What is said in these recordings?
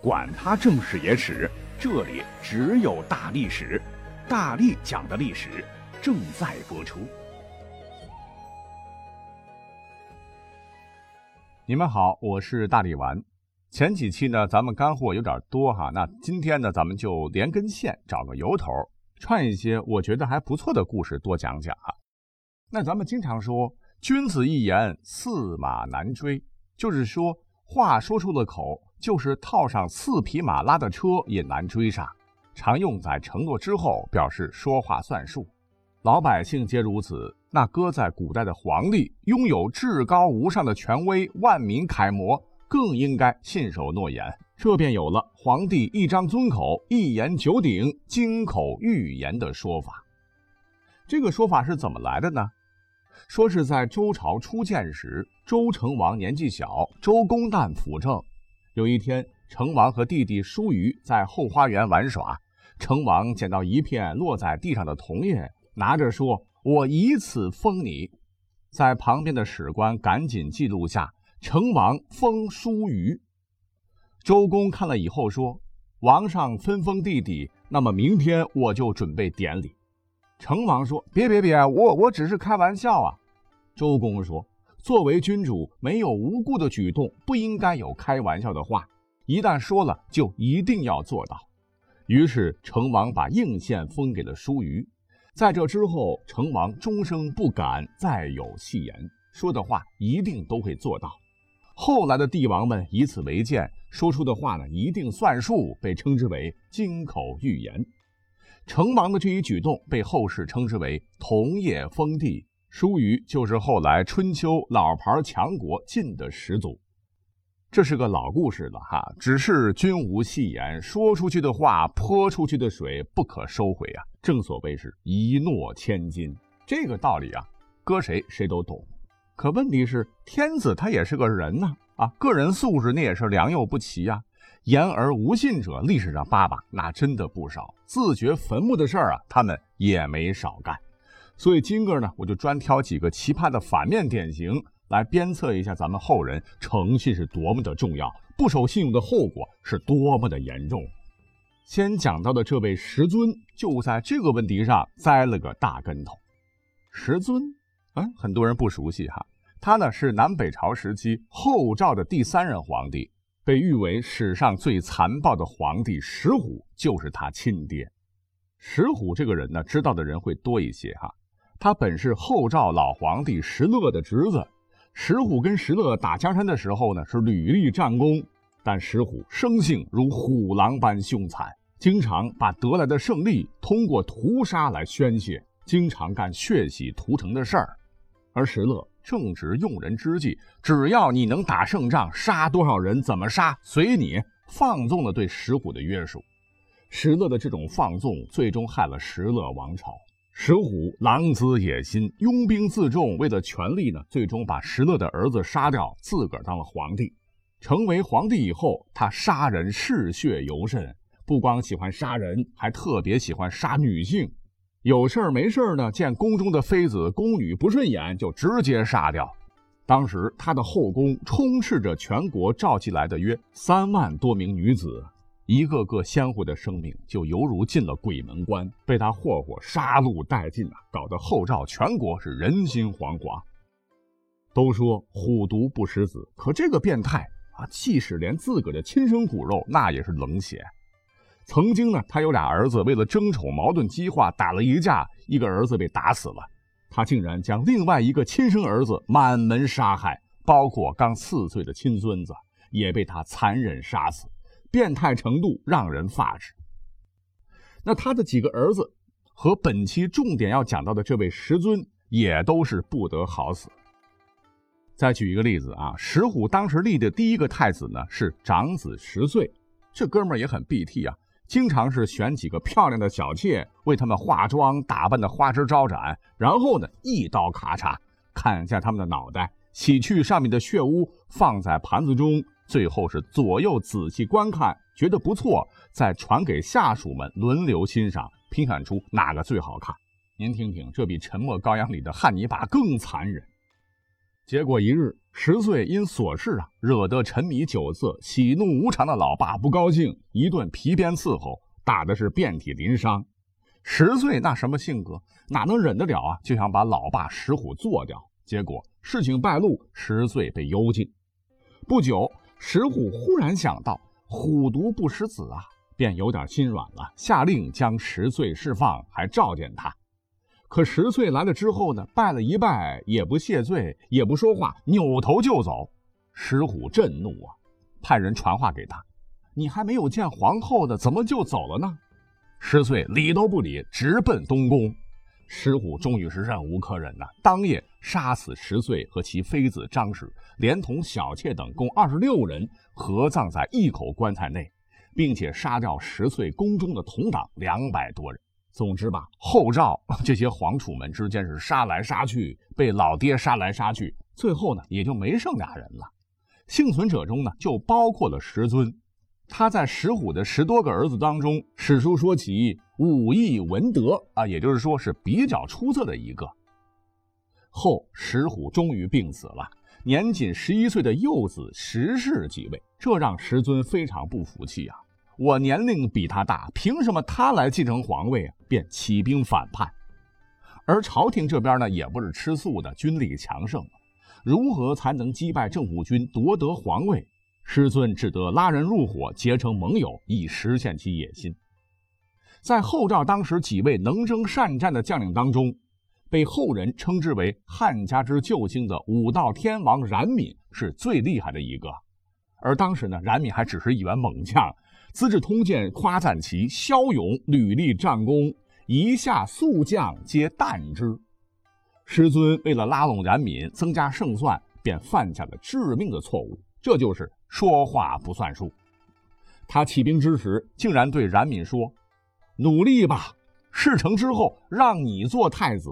管他正史野史，这里只有大历史，大力讲的历史正在播出。你们好，我是大力丸。前几期呢，咱们干货有点多哈，那今天呢，咱们就连根线，找个由头，串一些我觉得还不错的故事，多讲讲啊。那咱们经常说“君子一言，驷马难追”，就是说话说出了口。就是套上四匹马拉的车也难追上，常用在承诺之后，表示说话算数。老百姓皆如此，那搁在古代的皇帝，拥有至高无上的权威，万民楷模，更应该信守诺言。这便有了皇帝一张尊口，一言九鼎，金口玉言的说法。这个说法是怎么来的呢？说是在周朝初建时，周成王年纪小，周公旦辅政。有一天，成王和弟弟叔虞在后花园玩耍。成王捡到一片落在地上的铜叶，拿着说：“我以此封你。”在旁边的史官赶紧记录下：“成王封叔虞。”周公看了以后说：“王上分封弟弟，那么明天我就准备典礼。”成王说：“别别别，我我只是开玩笑啊。”周公说。作为君主，没有无故的举动，不应该有开玩笑的话。一旦说了，就一定要做到。于是成王把应县封给了叔虞。在这之后，成王终生不敢再有戏言，说的话一定都会做到。后来的帝王们以此为鉴，说出的话呢一定算数，被称之为金口玉言。成王的这一举动被后世称之为铜叶封地。叔虞就是后来春秋老牌强国晋的始祖，这是个老故事了哈。只是君无戏言，说出去的话泼出去的水不可收回啊。正所谓是一诺千金，这个道理啊，搁谁谁都懂。可问题是，天子他也是个人呐啊，个人素质那也是良莠不齐呀。言而无信者，历史上爸爸那真的不少。自掘坟墓的事儿啊，他们也没少干。所以今个呢，我就专挑几个奇葩的反面典型来鞭策一下咱们后人，诚信是多么的重要，不守信用的后果是多么的严重。先讲到的这位石尊，就在这个问题上栽了个大跟头。石尊，嗯，很多人不熟悉哈，他呢是南北朝时期后赵的第三任皇帝，被誉为史上最残暴的皇帝。石虎就是他亲爹。石虎这个人呢，知道的人会多一些哈。他本是后赵老皇帝石勒的侄子，石虎跟石勒打江山的时候呢，是屡立战功，但石虎生性如虎狼般凶残，经常把得来的胜利通过屠杀来宣泄，经常干血洗屠城的事儿。而石勒正值用人之际，只要你能打胜仗，杀多少人怎么杀随你，放纵了对石虎的约束。石勒的这种放纵，最终害了石勒王朝。石虎狼子野心，拥兵自重，为了权力呢，最终把石勒的儿子杀掉，自个儿当了皇帝。成为皇帝以后，他杀人嗜血尤甚，不光喜欢杀人，还特别喜欢杀女性。有事儿没事儿呢，见宫中的妃子宫女不顺眼，就直接杀掉。当时他的后宫充斥着全国召集来的约三万多名女子。一个个鲜活的生命，就犹如进了鬼门关，被他霍霍杀戮殆尽啊！搞得后赵全国是人心惶惶。都说虎毒不食子，可这个变态啊，即使连自个的亲生骨肉，那也是冷血。曾经呢，他有俩儿子，为了争宠矛盾激化，打了一架，一个儿子被打死了，他竟然将另外一个亲生儿子满门杀害，包括刚四岁的亲孙子，也被他残忍杀死。变态程度让人发指。那他的几个儿子和本期重点要讲到的这位石尊也都是不得好死。再举一个例子啊，石虎当时立的第一个太子呢是长子十岁，这哥们儿也很 BT 啊，经常是选几个漂亮的小妾为他们化妆打扮的花枝招展，然后呢一刀咔嚓砍下他们的脑袋，洗去上面的血污，放在盘子中。最后是左右仔细观看，觉得不错，再传给下属们轮流欣赏，评选出哪个最好看。您听听，这比《沉默羔羊》里的汉尼拔更残忍。结果一日，十岁因琐事啊，惹得沉迷酒色、喜怒无常的老爸不高兴，一顿皮鞭伺候，打的是遍体鳞伤。十岁那什么性格，哪能忍得了啊？就想把老爸石虎做掉。结果事情败露，十岁被幽禁。不久，石虎忽然想到“虎毒不食子”啊，便有点心软了，下令将十岁释放，还召见他。可十岁来了之后呢，拜了一拜，也不谢罪，也不说话，扭头就走。石虎震怒啊，派人传话给他：“你还没有见皇后呢，怎么就走了呢？”十岁理都不理，直奔东宫。石虎终于是忍无可忍呐，当夜杀死十岁和其妃子张氏，连同小妾等共二十六人，合葬在一口棺材内，并且杀掉十岁宫中的同党两百多人。总之吧，后赵 这些皇储们之间是杀来杀去，被老爹杀来杀去，最后呢也就没剩俩人了。幸存者中呢，就包括了石尊。他在石虎的十多个儿子当中，史书说起武艺文德啊，也就是说是比较出色的一个。后石虎终于病死了，年仅十一岁的幼子石氏继位，这让石尊非常不服气啊！我年龄比他大，凭什么他来继承皇位啊？便起兵反叛。而朝廷这边呢，也不是吃素的，军力强盛，如何才能击败政府军，夺得皇位？师尊只得拉人入伙，结成盟友，以实现其野心。在后赵当时几位能征善战的将领当中，被后人称之为汉家之救星的武道天王冉闵是最厉害的一个。而当时呢，冉闵还只是一员猛将，《资治通鉴》夸赞其骁勇，屡立战功，一下宿将皆惮之。师尊为了拉拢冉闵，增加胜算，便犯下了致命的错误，这就是。说话不算数，他起兵之时，竟然对冉闵说：“努力吧，事成之后让你做太子。”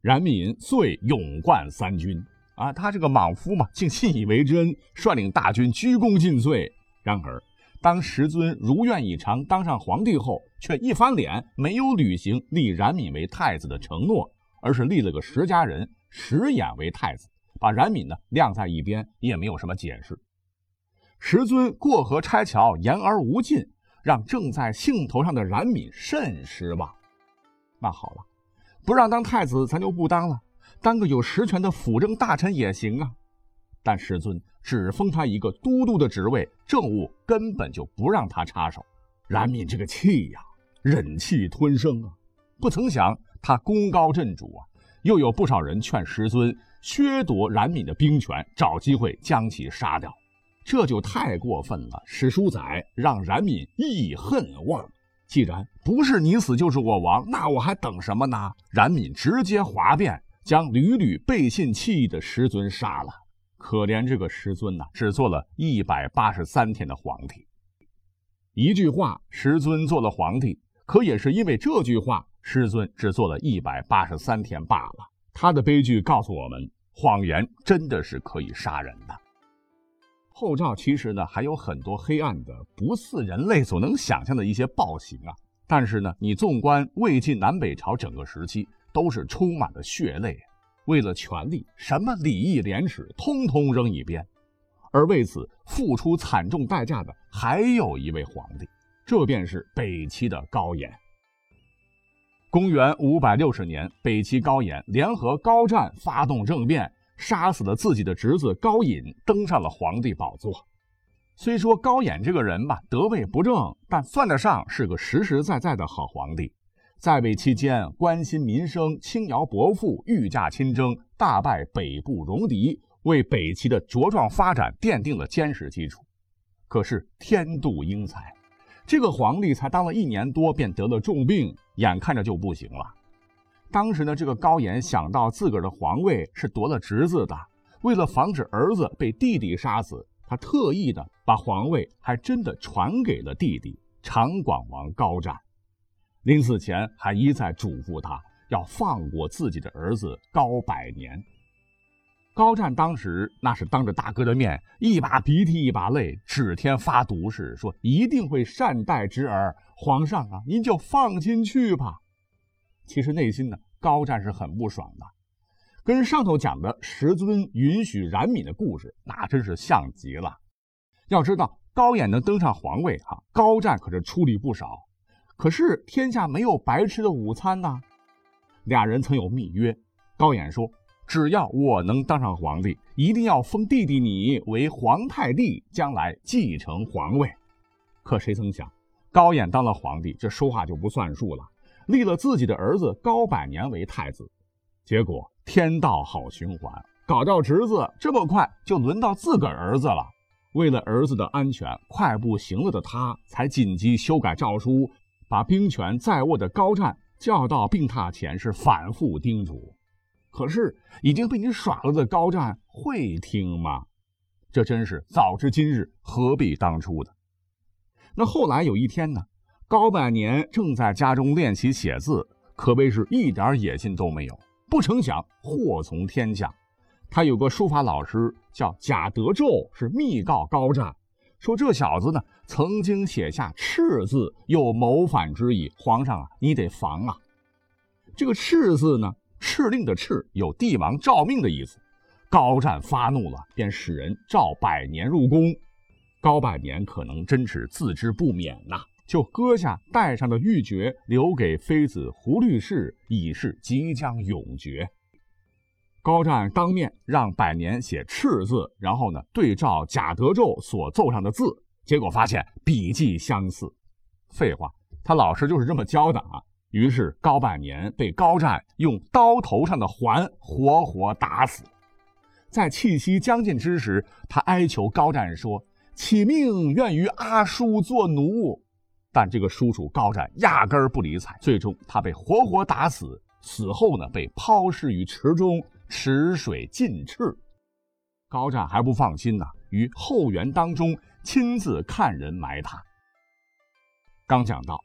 冉闵遂勇冠三军。啊，他这个莽夫嘛，竟信以为真，率领大军鞠躬尽瘁。然而，当石尊如愿以偿当上皇帝后，却一翻脸，没有履行立冉闵为太子的承诺，而是立了个石家人石衍为太子，把冉闵呢晾在一边，也没有什么解释。石尊过河拆桥，言而无尽，让正在兴头上的冉闵甚失望。那好了，不让当太子，咱就不当了，当个有实权的辅政大臣也行啊。但石尊只封他一个都督的职位，政务根本就不让他插手。冉闵这个气呀，忍气吞声啊。不曾想他功高震主啊，又有不少人劝石尊削夺冉闵的兵权，找机会将其杀掉。这就太过分了！史书载，让冉闵义恨忘。既然不是你死就是我亡，那我还等什么呢？冉闵直接哗变，将屡屡背信弃义的师尊杀了。可怜这个师尊呐，只做了一百八十三天的皇帝。一句话，师尊做了皇帝，可也是因为这句话，师尊只做了一百八十三天罢了。他的悲剧告诉我们，谎言真的是可以杀人的。后赵其实呢还有很多黑暗的、不似人类所能想象的一些暴行啊。但是呢，你纵观魏晋南北朝整个时期，都是充满了血泪。为了权力，什么礼义廉耻，通通扔一边。而为此付出惨重代价的，还有一位皇帝，这便是北齐的高演。公元五百六十年，北齐高演联合高湛发动政变。杀死了自己的侄子高隐，登上了皇帝宝座。虽说高演这个人吧，德位不正，但算得上是个实实在在的好皇帝。在位期间，关心民生，轻徭薄赋，御驾亲征，大败北部戎狄，为北齐的茁壮发展奠定了坚实基础。可是天妒英才，这个皇帝才当了一年多，便得了重病，眼看着就不行了。当时呢，这个高岩想到自个儿的皇位是夺了侄子的，为了防止儿子被弟弟杀死，他特意的把皇位还真的传给了弟弟长广王高湛。临死前还一再嘱咐他要放过自己的儿子高百年。高湛当时那是当着大哥的面，一把鼻涕一把泪，指天发毒誓说一定会善待侄儿。皇上啊，您就放心去吧。其实内心呢，高湛是很不爽的。跟上头讲的石尊允许冉闵的故事，那真是像极了。要知道，高演能登上皇位，哈，高湛可是出力不少。可是天下没有白吃的午餐呐。俩人曾有密约，高演说：“只要我能当上皇帝，一定要封弟弟你为皇太弟，将来继承皇位。”可谁曾想，高演当了皇帝，这说话就不算数了，立了自己的儿子高百年为太子。结果天道好循环，搞掉侄子，这么快就轮到自个儿子了。为了儿子的安全，快步行了的他，才紧急修改诏书，把兵权在握的高湛。叫到病榻前是反复叮嘱，可是已经被你耍了的高湛会听吗？这真是早知今日何必当初的。那后来有一天呢，高百年正在家中练习写字，可谓是一点野心都没有。不成想祸从天降，他有个书法老师叫贾德胄，是密告高湛。说这小子呢，曾经写下“赤”字，有谋反之意。皇上啊，你得防啊！这个“赤”字呢，敕令的“敕”有帝王诏命的意思。高湛发怒了，便使人召百年入宫。高百年可能真是自知不免呐，就割下带上的玉珏，留给妃子胡律师，以示即将永绝。高湛当面让百年写“敕”字，然后呢对照贾德胄所奏上的字，结果发现笔迹相似。废话，他老师就是这么教的啊。于是高百年被高湛用刀头上的环活活打死。在气息将尽之时，他哀求高湛说：“起命愿与阿叔做奴。”但这个叔叔高湛压根儿不理睬。最终他被活活打死，死后呢被抛尸于池中。池水尽赤，高湛还不放心呢，于后园当中亲自看人埋他。刚讲到，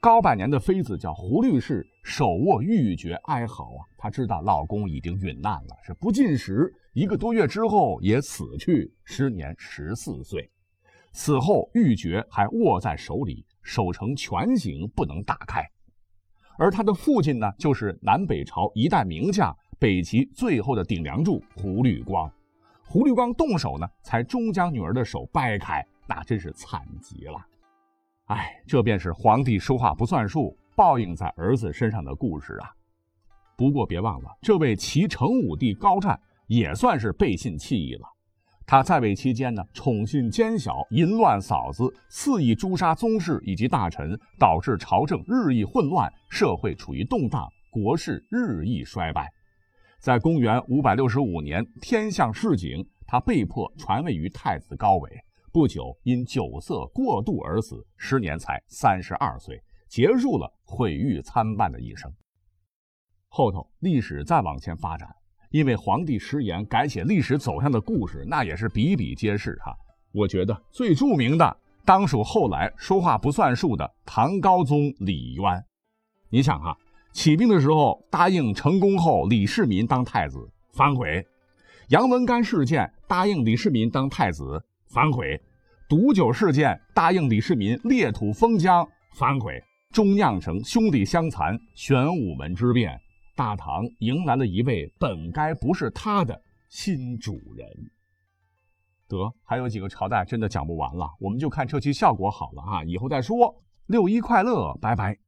高百年的妃子叫胡律氏，手握玉珏哀嚎啊，她知道老公已经陨难了，是不进食，一个多月之后也死去，时年十四岁。死后玉珏还握在手里，手成拳形，不能打开。而他的父亲呢，就是南北朝一代名将。北齐最后的顶梁柱胡律光，胡律光动手呢，才终将女儿的手掰开，那真是惨极了。哎，这便是皇帝说话不算数，报应在儿子身上的故事啊。不过别忘了，这位齐成武帝高湛也算是背信弃义了。他在位期间呢，宠信奸小，淫乱嫂子，肆意诛杀宗室以及大臣，导致朝政日益混乱，社会处于动荡，国势日益衰败。在公元五百六十五年，天象示警，他被迫传位于太子高纬。不久，因酒色过度而死，时年才三十二岁，结束了毁誉参半的一生。后头历史再往前发展，因为皇帝食言改写历史走向的故事，那也是比比皆是哈。我觉得最著名的，当属后来说话不算数的唐高宗李渊。你想哈。起兵的时候答应成功后李世民当太子，反悔；杨文干事件答应李世民当太子，反悔；毒酒事件答应李世民裂土封疆，反悔。终酿成兄弟相残、玄武门之变，大唐迎来了一位本该不是他的新主人。得，还有几个朝代真的讲不完了，我们就看这期效果好了啊！以后再说。六一快乐，拜拜。